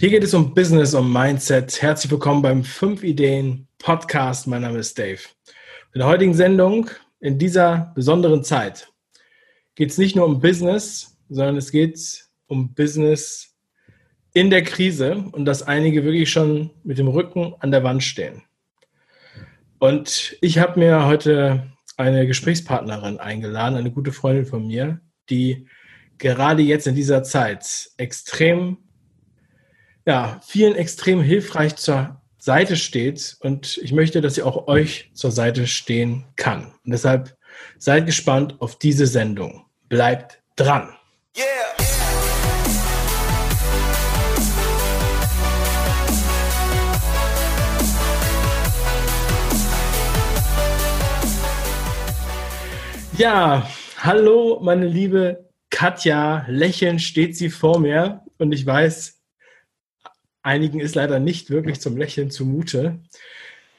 Hier geht es um Business, um Mindset. Herzlich willkommen beim 5 Ideen Podcast. Mein Name ist Dave. In der heutigen Sendung, in dieser besonderen Zeit, geht es nicht nur um Business, sondern es geht um Business in der Krise und dass einige wirklich schon mit dem Rücken an der Wand stehen. Und ich habe mir heute eine Gesprächspartnerin eingeladen, eine gute Freundin von mir, die gerade jetzt in dieser Zeit extrem ja, vielen extrem hilfreich zur Seite steht und ich möchte, dass sie auch euch zur Seite stehen kann. Und deshalb seid gespannt auf diese Sendung. Bleibt dran. Yeah. Ja, hallo, meine liebe Katja. Lächelnd steht sie vor mir und ich weiß, Einigen ist leider nicht wirklich zum Lächeln zumute.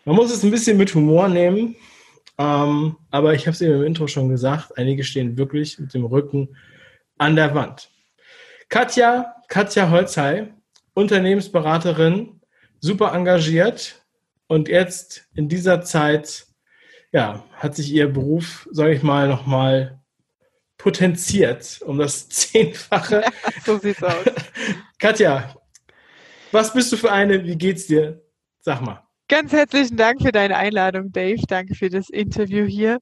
Man muss es ein bisschen mit Humor nehmen, ähm, aber ich habe es eben im Intro schon gesagt, einige stehen wirklich mit dem Rücken an der Wand. Katja, Katja Holzhey, Unternehmensberaterin, super engagiert und jetzt in dieser Zeit, ja, hat sich ihr Beruf, sage ich mal, nochmal potenziert um das Zehnfache. so sieht's aus. Katja, was bist du für eine? Wie geht's dir? Sag mal. Ganz herzlichen Dank für deine Einladung, Dave. Danke für das Interview hier.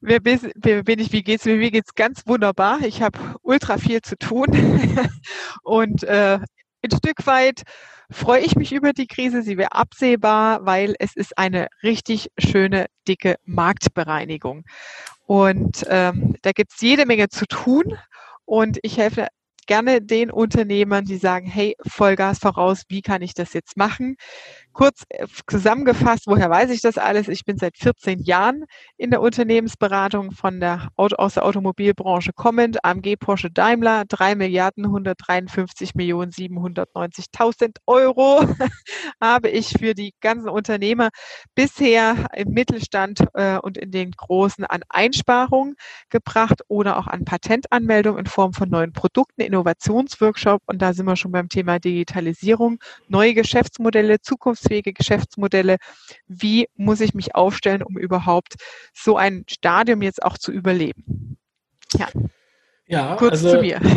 Wer bin, wer bin ich? Wie geht's mir? Mir geht's ganz wunderbar. Ich habe ultra viel zu tun und äh, ein Stück weit freue ich mich über die Krise. Sie wäre absehbar, weil es ist eine richtig schöne, dicke Marktbereinigung. Und ähm, da gibt's jede Menge zu tun. Und ich helfe gerne den Unternehmern, die sagen, hey, Vollgas voraus, wie kann ich das jetzt machen? Kurz äh, zusammengefasst, woher weiß ich das alles? Ich bin seit 14 Jahren in der Unternehmensberatung von der aus der Automobilbranche kommend, AMG, Porsche, Daimler, 3 Milliarden 153 Millionen 790.000 Euro habe ich für die ganzen Unternehmer bisher im Mittelstand äh, und in den großen an Einsparungen gebracht oder auch an Patentanmeldungen in Form von neuen Produkten, Innovationsworkshop und da sind wir schon beim Thema Digitalisierung, neue Geschäftsmodelle, Zukunfts zukunftsfähige Geschäftsmodelle. Wie muss ich mich aufstellen, um überhaupt so ein Stadium jetzt auch zu überleben? Ja, ja kurz also, zu mir.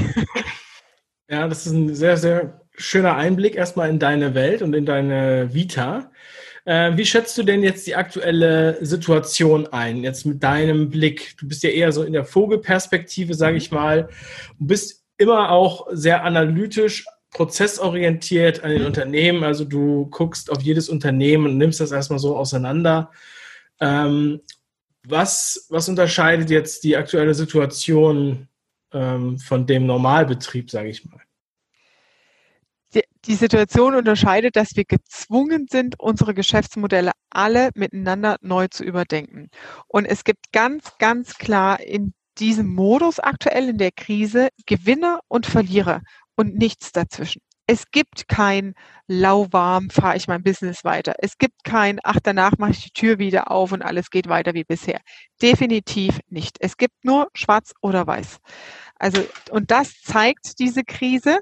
Ja, das ist ein sehr, sehr schöner Einblick erstmal in deine Welt und in deine Vita. Äh, wie schätzt du denn jetzt die aktuelle Situation ein, jetzt mit deinem Blick? Du bist ja eher so in der Vogelperspektive, sage ich mal, und bist immer auch sehr analytisch, prozessorientiert an den Unternehmen. Also du guckst auf jedes Unternehmen und nimmst das erstmal so auseinander. Ähm, was, was unterscheidet jetzt die aktuelle Situation ähm, von dem Normalbetrieb, sage ich mal? Die, die Situation unterscheidet, dass wir gezwungen sind, unsere Geschäftsmodelle alle miteinander neu zu überdenken. Und es gibt ganz, ganz klar in diesem Modus aktuell in der Krise Gewinner und Verlierer und nichts dazwischen. Es gibt kein lauwarm, fahre ich mein Business weiter. Es gibt kein, ach, danach mache ich die Tür wieder auf und alles geht weiter wie bisher. Definitiv nicht. Es gibt nur schwarz oder weiß. Also, und das zeigt diese Krise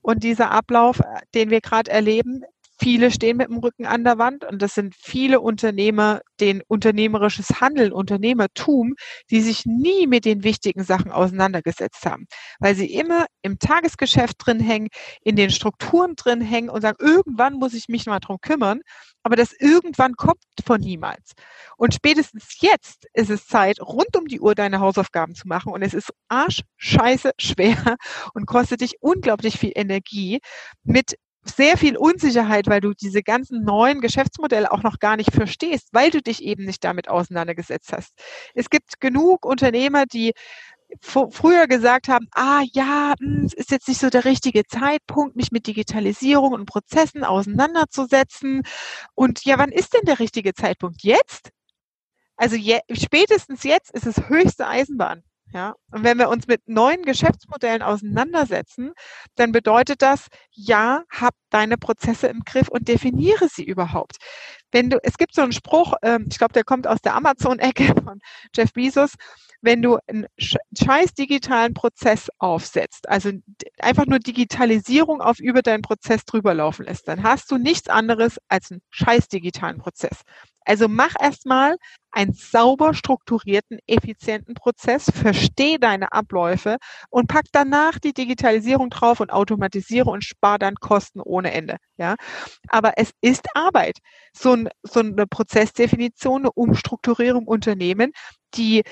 und dieser Ablauf, den wir gerade erleben, Viele stehen mit dem Rücken an der Wand und das sind viele Unternehmer, den unternehmerisches Handeln, Unternehmertum, die sich nie mit den wichtigen Sachen auseinandergesetzt haben, weil sie immer im Tagesgeschäft drin hängen, in den Strukturen drin hängen und sagen, irgendwann muss ich mich mal drum kümmern, aber das irgendwann kommt von niemals. Und spätestens jetzt ist es Zeit, rund um die Uhr deine Hausaufgaben zu machen und es ist arschscheiße schwer und kostet dich unglaublich viel Energie mit sehr viel Unsicherheit, weil du diese ganzen neuen Geschäftsmodelle auch noch gar nicht verstehst, weil du dich eben nicht damit auseinandergesetzt hast. Es gibt genug Unternehmer, die früher gesagt haben, ah ja, hm, es ist jetzt nicht so der richtige Zeitpunkt, mich mit Digitalisierung und Prozessen auseinanderzusetzen. Und ja, wann ist denn der richtige Zeitpunkt? Jetzt? Also je, spätestens jetzt ist es höchste Eisenbahn. Ja, und wenn wir uns mit neuen Geschäftsmodellen auseinandersetzen, dann bedeutet das, ja, hab deine Prozesse im Griff und definiere sie überhaupt. Wenn du, es gibt so einen Spruch, ähm, ich glaube, der kommt aus der Amazon-Ecke von Jeff Bezos, wenn du einen scheiß digitalen Prozess aufsetzt, also einfach nur Digitalisierung auf über deinen Prozess drüber laufen lässt, dann hast du nichts anderes als einen scheiß digitalen Prozess. Also mach erstmal einen sauber strukturierten, effizienten Prozess, versteh deine Abläufe und pack danach die Digitalisierung drauf und automatisiere und spar dann Kosten ohne Ende. Ja, aber es ist Arbeit. So, ein, so eine Prozessdefinition, eine Umstrukturierung Unternehmen, die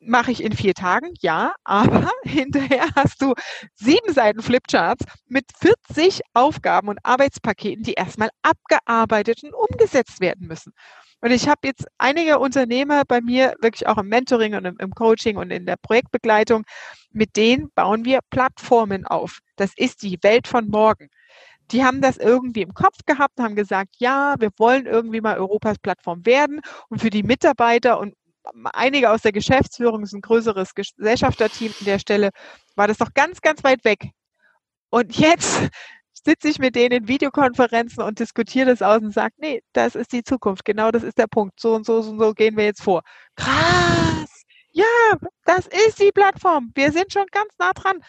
mache ich in vier Tagen, ja, aber hinterher hast du sieben Seiten Flipcharts mit 40 Aufgaben und Arbeitspaketen, die erstmal abgearbeitet und umgesetzt werden müssen. Und ich habe jetzt einige Unternehmer bei mir, wirklich auch im Mentoring und im, Coaching und in der Projektbegleitung, mit denen bauen wir Plattformen auf. Das ist die Welt von morgen. Die haben das irgendwie im Kopf gehabt, haben gesagt, ja, wir wollen irgendwie mal Europas Plattform werden. Und für die Mitarbeiter und einige aus der Geschäftsführung, ist ein größeres Gesellschafterteam an der Stelle, war das doch ganz, ganz weit weg. Und jetzt sitze ich mit denen in Videokonferenzen und diskutiere das aus und sage, nee, das ist die Zukunft, genau das ist der Punkt. So und so und so gehen wir jetzt vor. Krass! Ja, das ist die Plattform. Wir sind schon ganz nah dran.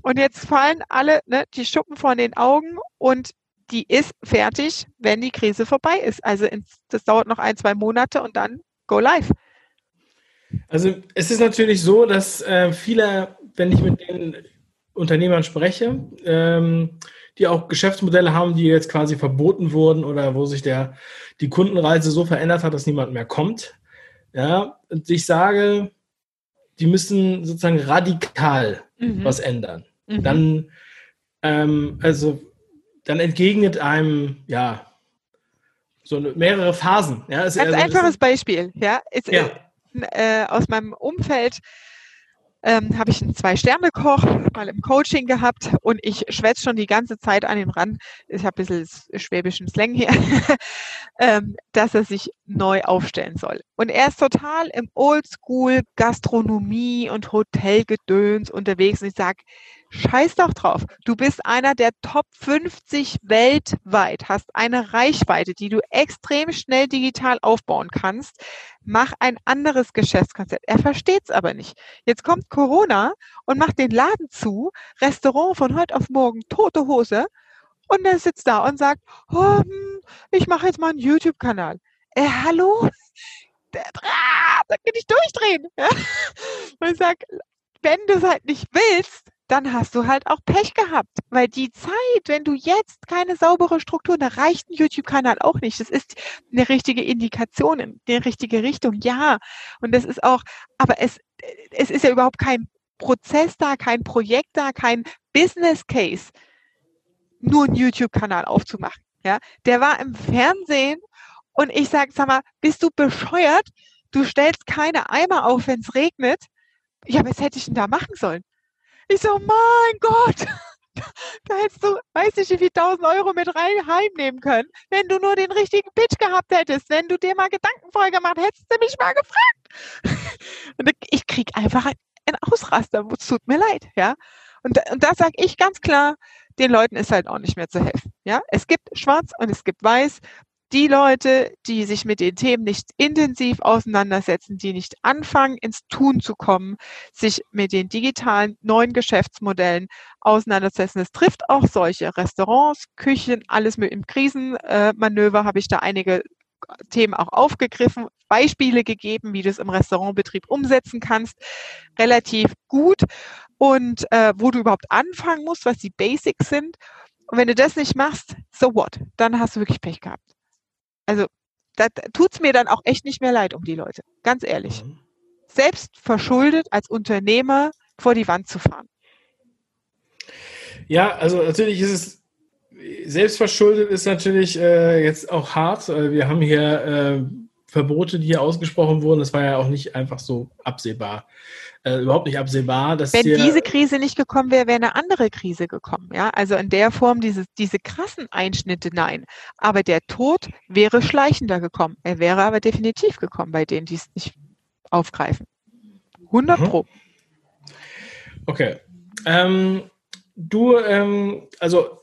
Und jetzt fallen alle ne, die Schuppen von den Augen und die ist fertig, wenn die Krise vorbei ist. Also das dauert noch ein, zwei Monate und dann go live. Also es ist natürlich so, dass äh, viele, wenn ich mit den Unternehmern spreche, ähm, die auch Geschäftsmodelle haben, die jetzt quasi verboten wurden oder wo sich der, die Kundenreise so verändert hat, dass niemand mehr kommt. Ja, und ich sage, die müssen sozusagen radikal mhm. was ändern. Mhm. Dann, ähm, also, dann entgegnet einem, ja, so eine, mehrere Phasen. Ja, Ganz also, einfaches Beispiel, ja. Ist, ja. Äh, aus meinem Umfeld ähm, habe ich einen Zwei-Sterne-Koch mal im Coaching gehabt und ich schwätze schon die ganze Zeit an ihn ran, ich habe ein bisschen schwäbischen Slang hier, ähm, dass er sich neu aufstellen soll. Und er ist total im Oldschool Gastronomie und Hotelgedöns unterwegs und ich sage, Scheiß doch drauf. Du bist einer der Top 50 weltweit, hast eine Reichweite, die du extrem schnell digital aufbauen kannst. Mach ein anderes Geschäftskonzept. Er versteht's aber nicht. Jetzt kommt Corona und macht den Laden zu, Restaurant von heute auf morgen, tote Hose. Und er sitzt da und sagt, oh, hm, ich mache jetzt mal einen YouTube-Kanal. Äh, hallo? Da kann ich durchdrehen. Und ich sage, wenn du es halt nicht willst, dann hast du halt auch Pech gehabt. Weil die Zeit, wenn du jetzt keine saubere Struktur, da reicht ein YouTube-Kanal auch nicht. Das ist eine richtige Indikation in die richtige Richtung, ja. Und das ist auch, aber es, es ist ja überhaupt kein Prozess da, kein Projekt da, kein Business Case, nur einen YouTube-Kanal aufzumachen. Ja, der war im Fernsehen und ich sage, sag mal, bist du bescheuert? Du stellst keine Eimer auf, wenn es regnet. Ja, was hätte ich denn da machen sollen? Ich so, mein Gott, da hättest du, weiß ich, wie viel tausend Euro mit rein heimnehmen können, wenn du nur den richtigen Pitch gehabt hättest, wenn du dir mal Gedanken voll gemacht hättest, du mich mal gefragt. Und ich krieg einfach ein Ausraster, es tut mir leid, ja. Und, und da sage ich ganz klar, den Leuten ist halt auch nicht mehr zu helfen. Ja, es gibt Schwarz und es gibt Weiß die Leute, die sich mit den Themen nicht intensiv auseinandersetzen, die nicht anfangen, ins Tun zu kommen, sich mit den digitalen neuen Geschäftsmodellen auseinandersetzen. Es trifft auch solche Restaurants, Küchen, alles mit im Krisenmanöver habe ich da einige Themen auch aufgegriffen, Beispiele gegeben, wie du es im Restaurantbetrieb umsetzen kannst, relativ gut und äh, wo du überhaupt anfangen musst, was die Basics sind. Und wenn du das nicht machst, so what? Dann hast du wirklich Pech gehabt. Also da tut es mir dann auch echt nicht mehr leid um die Leute, ganz ehrlich. Mhm. Selbst verschuldet als Unternehmer vor die Wand zu fahren. Ja, also natürlich ist es selbstverschuldet ist natürlich äh, jetzt auch hart. Wir haben hier äh, Verbote, die hier ausgesprochen wurden. Das war ja auch nicht einfach so absehbar äh, überhaupt nicht absehbar. Dass Wenn diese Krise nicht gekommen wäre, wäre eine andere Krise gekommen. Ja, also in der Form diese, diese krassen Einschnitte, nein. Aber der Tod wäre schleichender gekommen. Er wäre aber definitiv gekommen bei denen, die es nicht aufgreifen. 100 mhm. Pro. Okay. Ähm, du, ähm, also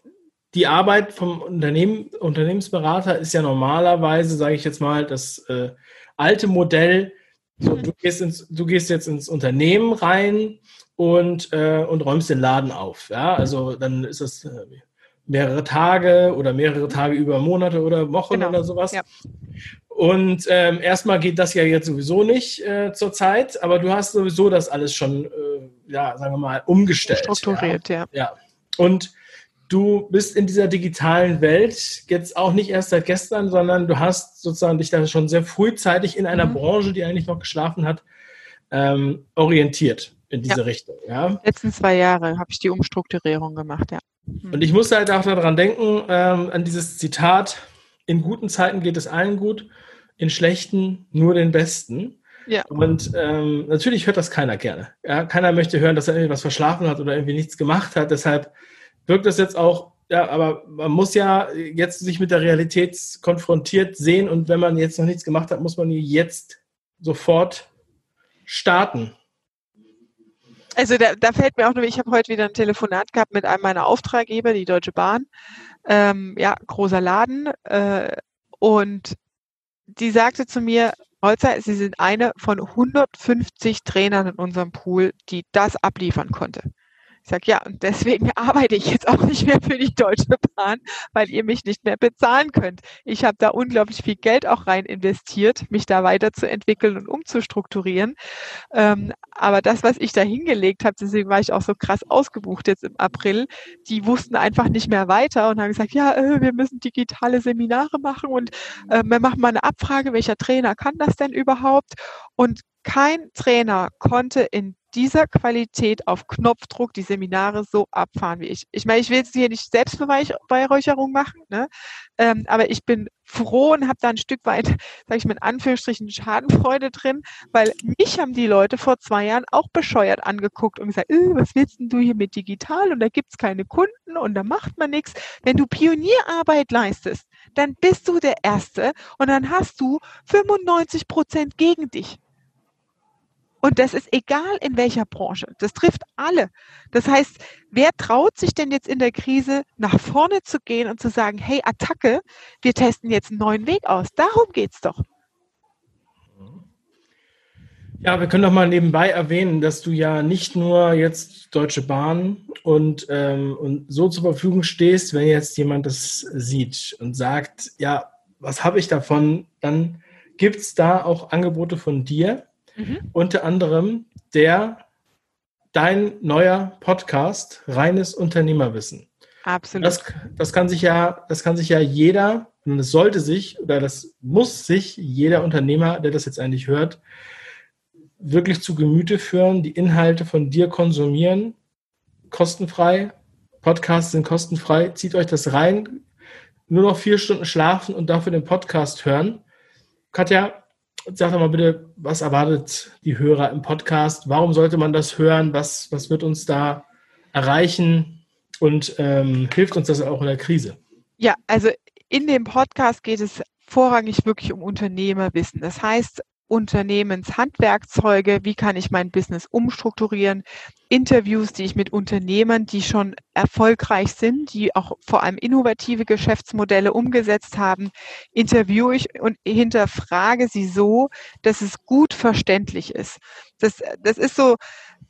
die Arbeit vom Unternehmen, Unternehmensberater ist ja normalerweise, sage ich jetzt mal, das äh, alte Modell. So, du, gehst ins, du gehst jetzt ins Unternehmen rein und, äh, und räumst den Laden auf. Ja, also dann ist das äh, mehrere Tage oder mehrere Tage über Monate oder Wochen genau. oder sowas. Ja. Und ähm, erstmal geht das ja jetzt sowieso nicht äh, zur Zeit, aber du hast sowieso das alles schon, äh, ja, sagen wir mal, umgestellt. Strukturiert, ja. ja. ja. Und du bist in dieser digitalen Welt jetzt auch nicht erst seit gestern, sondern du hast sozusagen dich da schon sehr frühzeitig in einer mhm. Branche, die eigentlich noch geschlafen hat, ähm, orientiert in diese ja. Richtung. Ja? Letzten zwei Jahre habe ich die Umstrukturierung gemacht, ja. Mhm. Und ich musste halt auch daran denken, ähm, an dieses Zitat, in guten Zeiten geht es allen gut, in schlechten nur den Besten. Ja. Und ähm, natürlich hört das keiner gerne. Ja? Keiner möchte hören, dass er irgendwie was verschlafen hat oder irgendwie nichts gemacht hat. Deshalb wirkt das jetzt auch, ja, aber man muss ja jetzt sich mit der Realität konfrontiert sehen und wenn man jetzt noch nichts gemacht hat, muss man jetzt sofort starten. Also da, da fällt mir auch nur, ich habe heute wieder ein Telefonat gehabt mit einem meiner Auftraggeber, die Deutsche Bahn. Ähm, ja, großer Laden. Äh, und die sagte zu mir, Holzer, Sie sind eine von 150 Trainern in unserem Pool, die das abliefern konnte. Ich sage, ja, und deswegen arbeite ich jetzt auch nicht mehr für die Deutsche Bahn, weil ihr mich nicht mehr bezahlen könnt. Ich habe da unglaublich viel Geld auch rein investiert, mich da weiterzuentwickeln und umzustrukturieren. Ähm, aber das, was ich da hingelegt habe, deswegen war ich auch so krass ausgebucht jetzt im April, die wussten einfach nicht mehr weiter und haben gesagt, ja, äh, wir müssen digitale Seminare machen und äh, wir machen mal eine Abfrage, welcher Trainer kann das denn überhaupt? Und kein Trainer konnte in dieser Qualität auf Knopfdruck die Seminare so abfahren wie ich. Ich meine, ich will jetzt hier nicht Selbstbeweihräucherung machen, ne? Ähm, aber ich bin froh und habe da ein Stück weit, sage ich mal in Anführungsstrichen, Schadenfreude drin, weil mich haben die Leute vor zwei Jahren auch bescheuert angeguckt und gesagt, äh, was willst denn du hier mit digital und da gibt's keine Kunden und da macht man nichts. Wenn du Pionierarbeit leistest, dann bist du der Erste und dann hast du 95 Prozent gegen dich. Und das ist egal in welcher Branche. Das trifft alle. Das heißt, wer traut sich denn jetzt in der Krise nach vorne zu gehen und zu sagen, hey, Attacke, wir testen jetzt einen neuen Weg aus. Darum geht's doch. Ja, wir können doch mal nebenbei erwähnen, dass du ja nicht nur jetzt Deutsche Bahn und, ähm, und so zur Verfügung stehst, wenn jetzt jemand das sieht und sagt, ja, was habe ich davon, dann gibt es da auch Angebote von dir, Mhm. Unter anderem der dein neuer Podcast Reines Unternehmerwissen. Absolut. Das, das kann sich ja, das kann sich ja jeder, und das sollte sich, oder das muss sich jeder Unternehmer, der das jetzt eigentlich hört, wirklich zu Gemüte führen, die Inhalte von dir konsumieren, kostenfrei. Podcasts sind kostenfrei. Zieht euch das rein. Nur noch vier Stunden schlafen und dafür den Podcast hören. Katja, sag doch mal bitte, was erwartet die Hörer im Podcast? Warum sollte man das hören? Was, was wird uns da erreichen? Und ähm, hilft uns das auch in der Krise? Ja, also in dem Podcast geht es vorrangig wirklich um Unternehmerwissen. Das heißt, Unternehmenshandwerkzeuge, wie kann ich mein Business umstrukturieren, Interviews, die ich mit Unternehmern, die schon erfolgreich sind, die auch vor allem innovative Geschäftsmodelle umgesetzt haben, interviewe ich und hinterfrage sie so, dass es gut verständlich ist. Das, das ist so,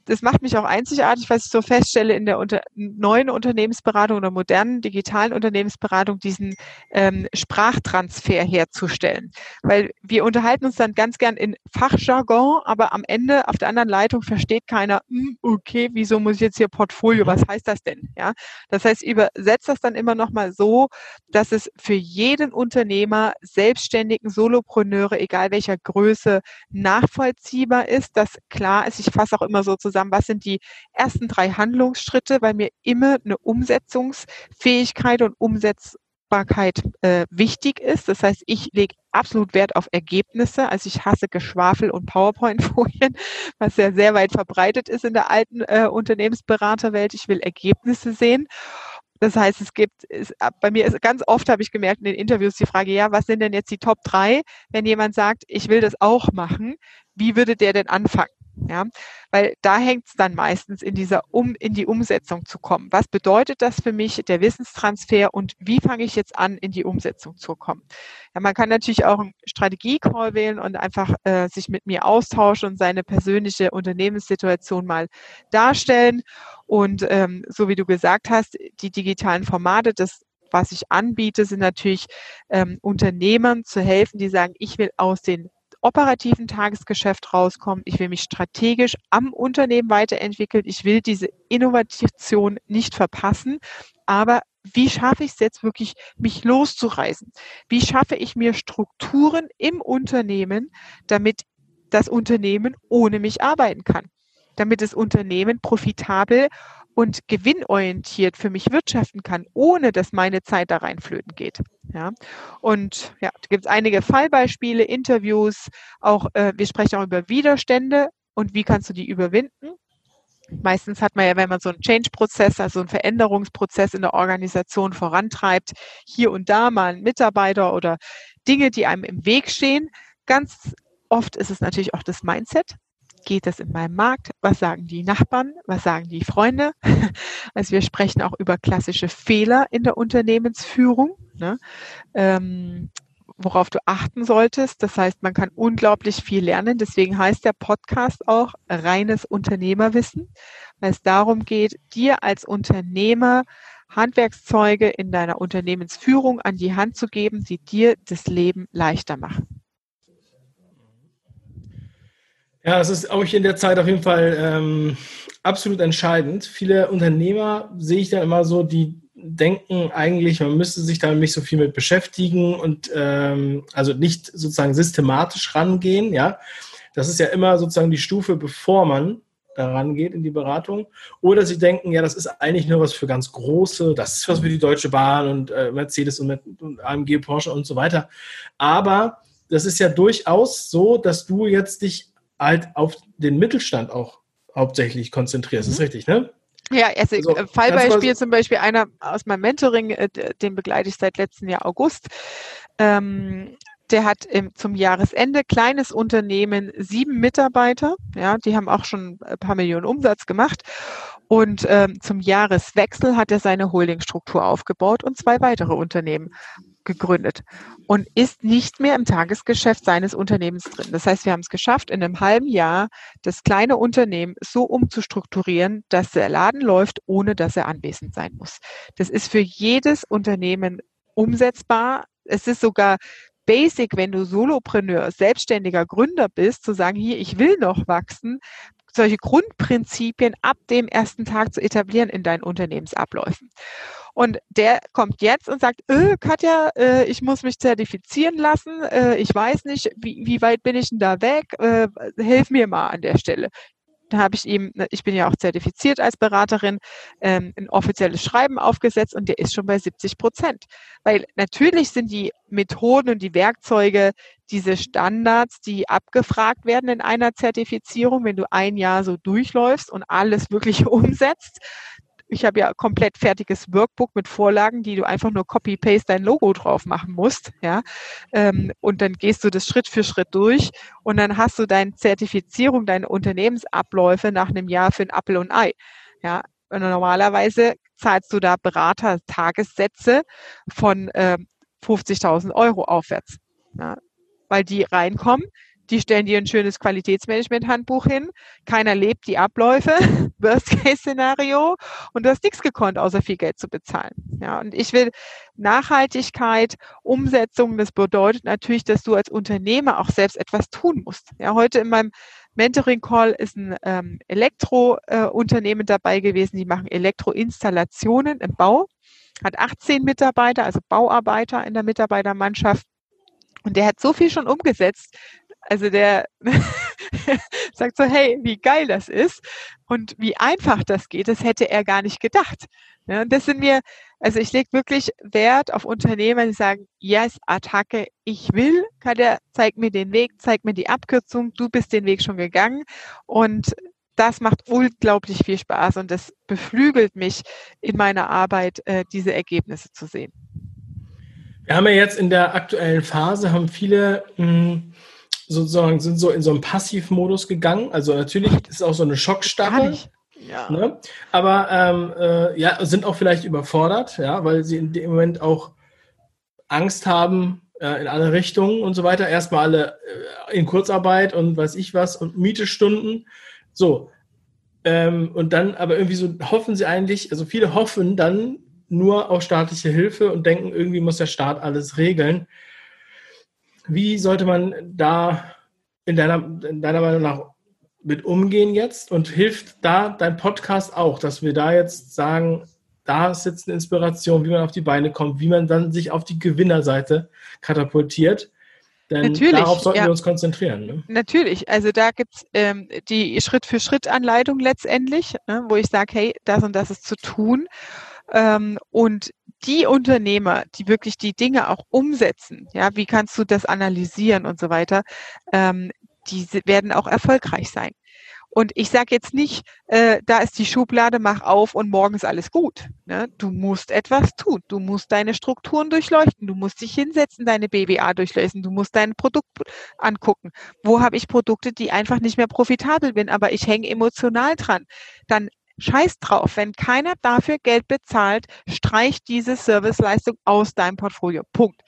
das macht mich auch einzigartig, was ich so feststelle in der unter, neuen Unternehmensberatung oder modernen digitalen Unternehmensberatung, diesen ähm, Sprachtransfer herzustellen. Weil wir unterhalten uns dann ganz gern in Fachjargon, aber am Ende auf der anderen Leitung versteht keiner, hm, okay, wieso muss ich jetzt hier Portfolio, was heißt das denn? Ja, das heißt, übersetzt das dann immer noch mal so, dass es für jeden Unternehmer, Selbstständigen, Solopreneure, egal welcher Größe, nachvollziehbar ist, dass klar ist, ich fasse auch immer so zusammen, was sind die ersten drei Handlungsschritte, weil mir immer eine Umsetzungsfähigkeit und Umsetzbarkeit äh, wichtig ist. Das heißt, ich lege absolut Wert auf Ergebnisse. Also ich hasse Geschwafel und PowerPoint-Folien, was ja sehr weit verbreitet ist in der alten äh, Unternehmensberaterwelt. Ich will Ergebnisse sehen. Das heißt, es gibt, es, bei mir ist ganz oft habe ich gemerkt in den Interviews die Frage, ja, was sind denn jetzt die Top drei? Wenn jemand sagt, ich will das auch machen, wie würde der denn anfangen? Ja, weil da hängt es dann meistens in dieser um in die Umsetzung zu kommen. Was bedeutet das für mich, der Wissenstransfer und wie fange ich jetzt an, in die Umsetzung zu kommen? Ja, man kann natürlich auch einen Strategie-Call wählen und einfach äh, sich mit mir austauschen und seine persönliche Unternehmenssituation mal darstellen. Und ähm, so wie du gesagt hast, die digitalen Formate, das was ich anbiete, sind natürlich ähm, Unternehmern zu helfen, die sagen, ich will aus den operativen Tagesgeschäft rauskommen. Ich will mich strategisch am Unternehmen weiterentwickeln. Ich will diese Innovation nicht verpassen. Aber wie schaffe ich es jetzt wirklich, mich loszureißen? Wie schaffe ich mir Strukturen im Unternehmen, damit das Unternehmen ohne mich arbeiten kann? Damit das Unternehmen profitabel und gewinnorientiert für mich wirtschaften kann, ohne dass meine Zeit da reinflöten geht. Ja, und ja, da gibt es einige Fallbeispiele, Interviews, auch äh, wir sprechen auch über Widerstände und wie kannst du die überwinden. Meistens hat man ja, wenn man so einen Change-Prozess, also einen Veränderungsprozess in der Organisation vorantreibt, hier und da mal einen Mitarbeiter oder Dinge, die einem im Weg stehen. Ganz oft ist es natürlich auch das Mindset geht es in meinem Markt? Was sagen die Nachbarn? Was sagen die Freunde? Also wir sprechen auch über klassische Fehler in der Unternehmensführung, ne? ähm, worauf du achten solltest. Das heißt, man kann unglaublich viel lernen. Deswegen heißt der Podcast auch reines Unternehmerwissen, weil es darum geht, dir als Unternehmer Handwerkszeuge in deiner Unternehmensführung an die Hand zu geben, die dir das Leben leichter machen. Ja, es ist auch in der Zeit auf jeden Fall ähm, absolut entscheidend. Viele Unternehmer sehe ich dann immer so, die denken eigentlich, man müsste sich da nicht so viel mit beschäftigen und ähm, also nicht sozusagen systematisch rangehen. Ja, das ist ja immer sozusagen die Stufe, bevor man da rangeht in die Beratung. Oder sie denken, ja, das ist eigentlich nur was für ganz große, das ist was für die Deutsche Bahn und äh, Mercedes und, und AMG, Porsche und so weiter. Aber das ist ja durchaus so, dass du jetzt dich halt auf den Mittelstand auch hauptsächlich konzentrierst. Mhm. Das ist richtig, ne? Ja, also, also äh, Fallbeispiel zum Beispiel einer aus meinem Mentoring, äh, den begleite ich seit letztem Jahr August. Ähm, der hat im, zum Jahresende kleines Unternehmen, sieben Mitarbeiter, ja, die haben auch schon ein paar Millionen Umsatz gemacht. Und ähm, zum Jahreswechsel hat er seine Holdingstruktur aufgebaut und zwei weitere Unternehmen gegründet und ist nicht mehr im Tagesgeschäft seines Unternehmens drin. Das heißt, wir haben es geschafft, in einem halben Jahr das kleine Unternehmen so umzustrukturieren, dass der Laden läuft, ohne dass er anwesend sein muss. Das ist für jedes Unternehmen umsetzbar. Es ist sogar basic, wenn du Solopreneur, selbstständiger Gründer bist, zu sagen, hier, ich will noch wachsen, solche Grundprinzipien ab dem ersten Tag zu etablieren in deinen Unternehmensabläufen. Und der kommt jetzt und sagt, äh, Katja, äh, ich muss mich zertifizieren lassen. Äh, ich weiß nicht, wie, wie weit bin ich denn da weg? Äh, hilf mir mal an der Stelle. Da habe ich ihm, ne, ich bin ja auch zertifiziert als Beraterin, ähm, ein offizielles Schreiben aufgesetzt und der ist schon bei 70 Prozent. Weil natürlich sind die Methoden und die Werkzeuge diese Standards, die abgefragt werden in einer Zertifizierung, wenn du ein Jahr so durchläufst und alles wirklich umsetzt, ich habe ja komplett fertiges Workbook mit Vorlagen, die du einfach nur Copy-Paste dein Logo drauf machen musst, ja. Ähm, und dann gehst du das Schritt für Schritt durch und dann hast du deine Zertifizierung, deine Unternehmensabläufe nach einem Jahr für ein Apple und Ei, ja. Und normalerweise zahlst du da Berater-Tagessätze von äh, 50.000 Euro aufwärts, ja. Weil die reinkommen, die stellen dir ein schönes Qualitätsmanagement-Handbuch hin. Keiner lebt die Abläufe. Worst-Case-Szenario. Und du hast nichts gekonnt, außer viel Geld zu bezahlen. Ja, und ich will Nachhaltigkeit, Umsetzung. Das bedeutet natürlich, dass du als Unternehmer auch selbst etwas tun musst. Ja, heute in meinem Mentoring-Call ist ein ähm, Elektrounternehmen äh, dabei gewesen. Die machen Elektroinstallationen im Bau. Hat 18 Mitarbeiter, also Bauarbeiter in der Mitarbeitermannschaft. Und der hat so viel schon umgesetzt, also der sagt so, hey, wie geil das ist und wie einfach das geht, das hätte er gar nicht gedacht. Ja, und das sind mir, also ich lege wirklich Wert auf Unternehmer, die sagen, yes, Attacke, ich will, Katja, zeig mir den Weg, zeig mir die Abkürzung, du bist den Weg schon gegangen. Und das macht unglaublich viel Spaß. Und das beflügelt mich in meiner Arbeit, äh, diese Ergebnisse zu sehen. Wir haben ja jetzt in der aktuellen Phase, haben viele mh, hm, sozusagen sind so in so einen Passivmodus gegangen. Also natürlich ist auch so eine Schockstarre. Ja. Ne? Aber ähm, äh, ja, sind auch vielleicht überfordert, ja, weil sie in dem Moment auch Angst haben äh, in alle Richtungen und so weiter. Erstmal alle äh, in Kurzarbeit und weiß ich was und Mietestunden. So. Ähm, und dann aber irgendwie so hoffen sie eigentlich, also viele hoffen dann nur auf staatliche Hilfe und denken, irgendwie muss der Staat alles regeln. Wie sollte man da in deiner, in deiner Meinung nach mit umgehen jetzt und hilft da dein Podcast auch, dass wir da jetzt sagen, da ist jetzt eine Inspiration, wie man auf die Beine kommt, wie man dann sich auf die Gewinnerseite katapultiert. Denn Natürlich, darauf sollten ja. wir uns konzentrieren. Ne? Natürlich, also da gibt's ähm, die Schritt-für-Schritt-Anleitung letztendlich, ne, wo ich sage, hey, das und das ist zu tun. Ähm, und die Unternehmer, die wirklich die Dinge auch umsetzen, ja, wie kannst du das analysieren und so weiter, ähm, die werden auch erfolgreich sein. Und ich sage jetzt nicht, äh, da ist die Schublade, mach auf und morgen ist alles gut. Ne? Du musst etwas tun. Du musst deine Strukturen durchleuchten. Du musst dich hinsetzen, deine BWA durchleuchten. Du musst dein Produkt angucken. Wo habe ich Produkte, die einfach nicht mehr profitabel sind, aber ich hänge emotional dran. Dann scheiß drauf. Wenn keiner dafür Geld bezahlt, streich diese Serviceleistung aus deinem Portfolio. Punkt.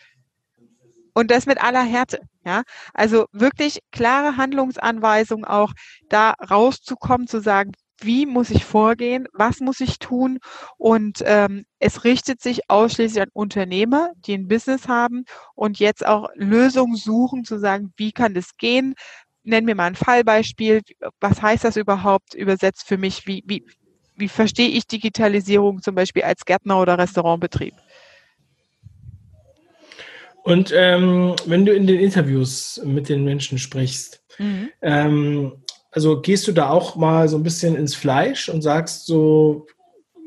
Und das mit aller Härte. Ja, also wirklich klare Handlungsanweisungen auch da rauszukommen, zu sagen, wie muss ich vorgehen, was muss ich tun und ähm, es richtet sich ausschließlich an Unternehmer, die ein Business haben und jetzt auch Lösungen suchen, zu sagen, wie kann das gehen? Nenn mir mal ein Fallbeispiel. Was heißt das überhaupt übersetzt für mich? Wie, wie, wie verstehe ich Digitalisierung zum Beispiel als Gärtner oder Restaurantbetrieb? Und ähm, wenn du in den Interviews mit den Menschen sprichst, mhm. ähm, also gehst du da auch mal so ein bisschen ins Fleisch und sagst so,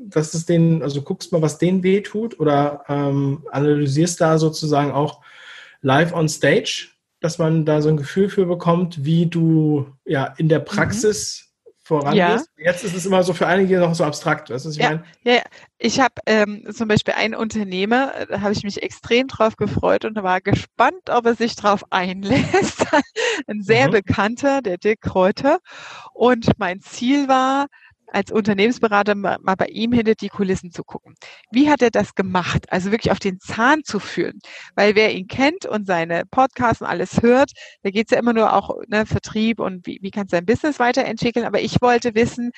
dass es denen, also guckst mal, was denen weh tut oder ähm, analysierst da sozusagen auch live on stage, dass man da so ein Gefühl für bekommt, wie du ja in der mhm. Vorangehst. Ja. Jetzt ist es immer so für einige noch so abstrakt. Weißt du, was ich ja, meine? Ja, ich habe ähm, zum Beispiel einen Unternehmer, da habe ich mich extrem drauf gefreut und war gespannt, ob er sich drauf einlässt. Ein sehr mhm. bekannter, der Dirk Kräuter. Und mein Ziel war, als Unternehmensberater mal bei ihm hinter die Kulissen zu gucken. Wie hat er das gemacht? Also wirklich auf den Zahn zu fühlen. Weil wer ihn kennt und seine Podcasts und alles hört, da geht es ja immer nur auch ne, Vertrieb und wie, wie kann sein Business weiterentwickeln. Aber ich wollte wissen,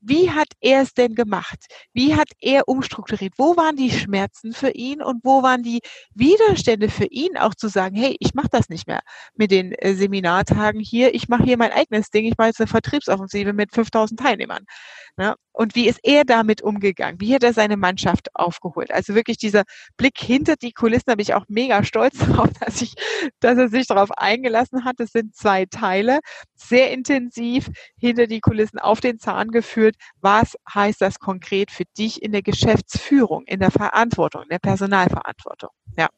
wie hat er es denn gemacht? Wie hat er umstrukturiert? Wo waren die Schmerzen für ihn und wo waren die Widerstände für ihn, auch zu sagen, hey, ich mache das nicht mehr mit den äh, Seminartagen hier, ich mache hier mein eigenes Ding, ich mache jetzt eine Vertriebsoffensive mit 5000 Teilnehmern. Ne? Und wie ist er damit umgegangen? Wie hat er seine Mannschaft aufgeholt? Also wirklich dieser Blick hinter die Kulissen, da bin ich auch mega stolz darauf, dass, ich, dass er sich darauf eingelassen hat. Das sind zwei Teile, sehr intensiv hinter die Kulissen auf den Zahn geführt. Was heißt das konkret für dich in der Geschäftsführung, in der Verantwortung, in der Personalverantwortung? Ja,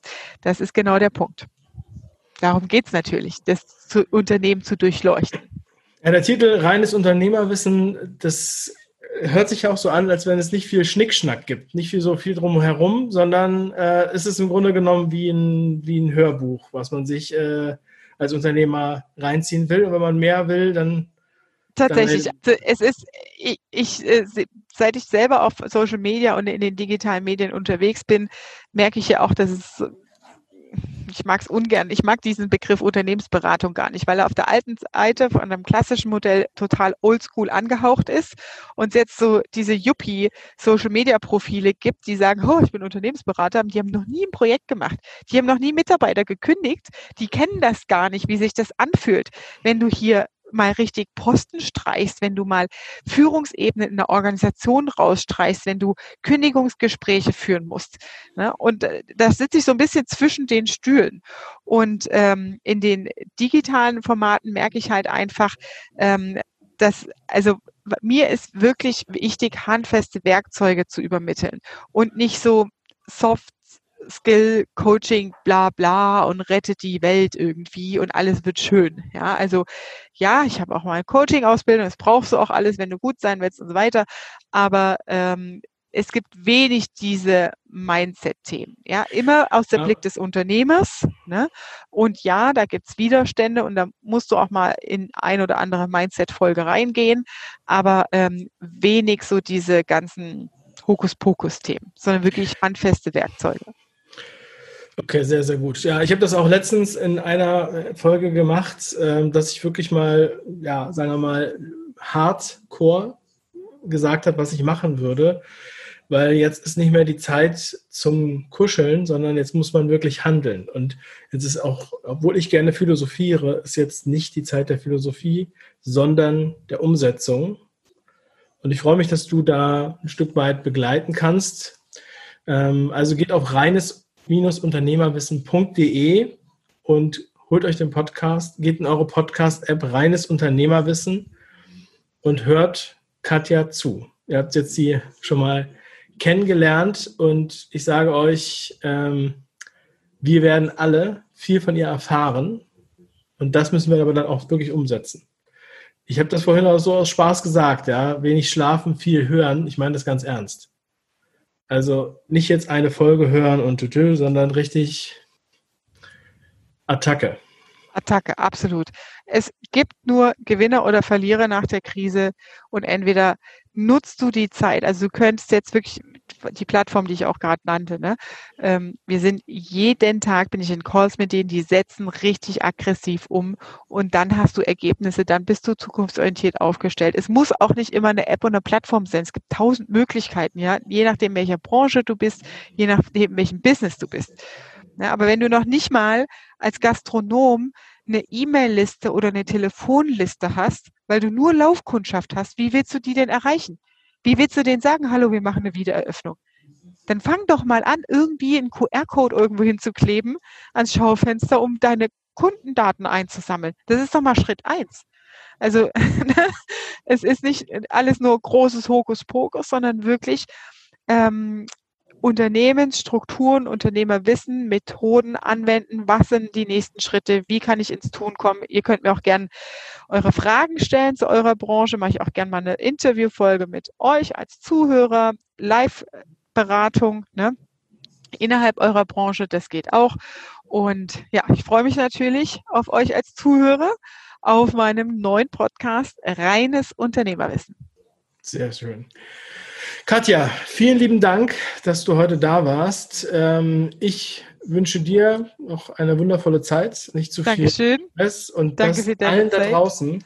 das ist genau der Punkt. Darum geht es natürlich, das zu, Unternehmen zu durchleuchten. Ja, der Titel Reines Unternehmerwissen, das hört sich auch so an, als wenn es nicht viel Schnickschnack gibt, nicht viel so viel drumherum, sondern äh, es ist im Grunde genommen wie ein, wie ein Hörbuch, was man sich äh, als Unternehmer reinziehen will. Und wenn man mehr will, dann. Tatsächlich, dann also es ist, ich, ich, äh, seit ich selber auf Social Media und in den digitalen Medien unterwegs bin, merke ich ja auch, dass es ich mag es ungern, ich mag diesen Begriff Unternehmensberatung gar nicht, weil er auf der alten Seite von einem klassischen Modell total oldschool angehaucht ist und jetzt so diese Yuppie Social Media Profile gibt, die sagen, oh, ich bin Unternehmensberater, die haben noch nie ein Projekt gemacht, die haben noch nie Mitarbeiter gekündigt, die kennen das gar nicht, wie sich das anfühlt, wenn du hier mal richtig Posten streichst, wenn du mal Führungsebene in der Organisation rausstreichst, wenn du Kündigungsgespräche führen musst. Ne? Und äh, das sitze ich so ein bisschen zwischen den Stühlen. Und ähm, in den digitalen Formaten merke ich halt einfach, ähm, dass, also mir ist wirklich wichtig, handfeste Werkzeuge zu übermitteln und nicht so soft Skill, Coaching, bla bla und rettet die Welt irgendwie und alles wird schön. Ja, also ja, ich habe auch mal eine Coaching-Ausbildung, das brauchst du auch alles, wenn du gut sein willst und so weiter. Aber ähm, es gibt wenig diese Mindset-Themen. Ja, immer aus der ja. Blick des Unternehmers. Ne? Und ja, da gibt's Widerstände und da musst du auch mal in ein oder andere Mindset-Folge reingehen, aber ähm, wenig so diese ganzen Hokuspokus-Themen, sondern wirklich handfeste Werkzeuge. Okay, sehr, sehr gut. Ja, ich habe das auch letztens in einer Folge gemacht, äh, dass ich wirklich mal, ja, sagen wir mal, hardcore gesagt habe, was ich machen würde weil jetzt ist nicht mehr die Zeit zum Kuscheln, sondern jetzt muss man wirklich handeln. Und jetzt ist auch, obwohl ich gerne philosophiere, ist jetzt nicht die Zeit der Philosophie, sondern der Umsetzung. Und ich freue mich, dass du da ein Stück weit begleiten kannst. Ähm, also geht auf reines-unternehmerwissen.de und holt euch den Podcast, geht in eure Podcast-App Reines Unternehmerwissen und hört Katja zu. Ihr habt jetzt sie schon mal kennengelernt und ich sage euch, ähm, wir werden alle viel von ihr erfahren und das müssen wir aber dann auch wirklich umsetzen. Ich habe das vorhin auch so aus Spaß gesagt, ja, wenig schlafen, viel hören. Ich meine das ganz ernst. Also nicht jetzt eine Folge hören und tütü, sondern richtig Attacke. Attacke, absolut. Es gibt nur Gewinner oder Verlierer nach der Krise und entweder nutzt du die Zeit, also du könntest jetzt wirklich die Plattform, die ich auch gerade nannte, ne? Ähm, wir sind jeden Tag, bin ich in Calls mit denen, die setzen richtig aggressiv um und dann hast du Ergebnisse, dann bist du zukunftsorientiert aufgestellt. Es muss auch nicht immer eine App oder eine Plattform sein. Es gibt tausend Möglichkeiten, ja, je nachdem, welcher Branche du bist, je nachdem, welchem Business du bist. Ja, aber wenn du noch nicht mal als Gastronom eine E-Mail-Liste oder eine Telefonliste hast, weil du nur Laufkundschaft hast, wie willst du die denn erreichen? Wie willst du denen sagen, hallo, wir machen eine Wiedereröffnung? Dann fang doch mal an, irgendwie einen QR-Code irgendwo hinzukleben ans Schaufenster, um deine Kundendaten einzusammeln. Das ist doch mal Schritt eins. Also es ist nicht alles nur großes Hokuspokus, sondern wirklich ähm, Unternehmensstrukturen, Unternehmerwissen, Methoden anwenden. Was sind die nächsten Schritte? Wie kann ich ins Tun kommen? Ihr könnt mir auch gerne eure Fragen stellen zu eurer Branche. Mache ich auch gerne mal eine Interviewfolge mit euch als Zuhörer, Live-Beratung ne? innerhalb eurer Branche. Das geht auch. Und ja, ich freue mich natürlich auf euch als Zuhörer auf meinem neuen Podcast Reines Unternehmerwissen. Sehr schön. Katja, vielen lieben Dank, dass du heute da warst. Ähm, ich wünsche dir noch eine wundervolle Zeit, nicht zu viel Stress und Danke dass allen da draußen,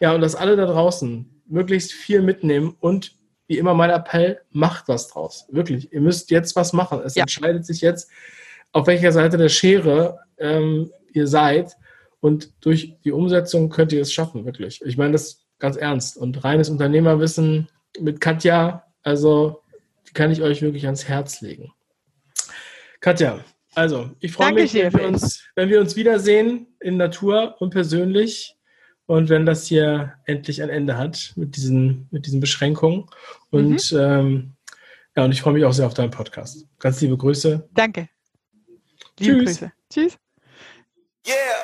ja, und dass alle da draußen möglichst viel mitnehmen und wie immer mein Appell, macht was draus. Wirklich, ihr müsst jetzt was machen. Es ja. entscheidet sich jetzt, auf welcher Seite der Schere ähm, ihr seid und durch die Umsetzung könnt ihr es schaffen, wirklich. Ich meine das ganz ernst und reines Unternehmerwissen mit Katja also, die kann ich euch wirklich ans Herz legen. Katja, also, ich freue mich, wenn wir, uns, wenn wir uns wiedersehen in Natur und persönlich und wenn das hier endlich ein Ende hat mit diesen, mit diesen Beschränkungen. Und mhm. ähm, ja, und ich freue mich auch sehr auf deinen Podcast. Ganz liebe Grüße. Danke. Liebe Tschüss. Grüße. Tschüss. Yeah.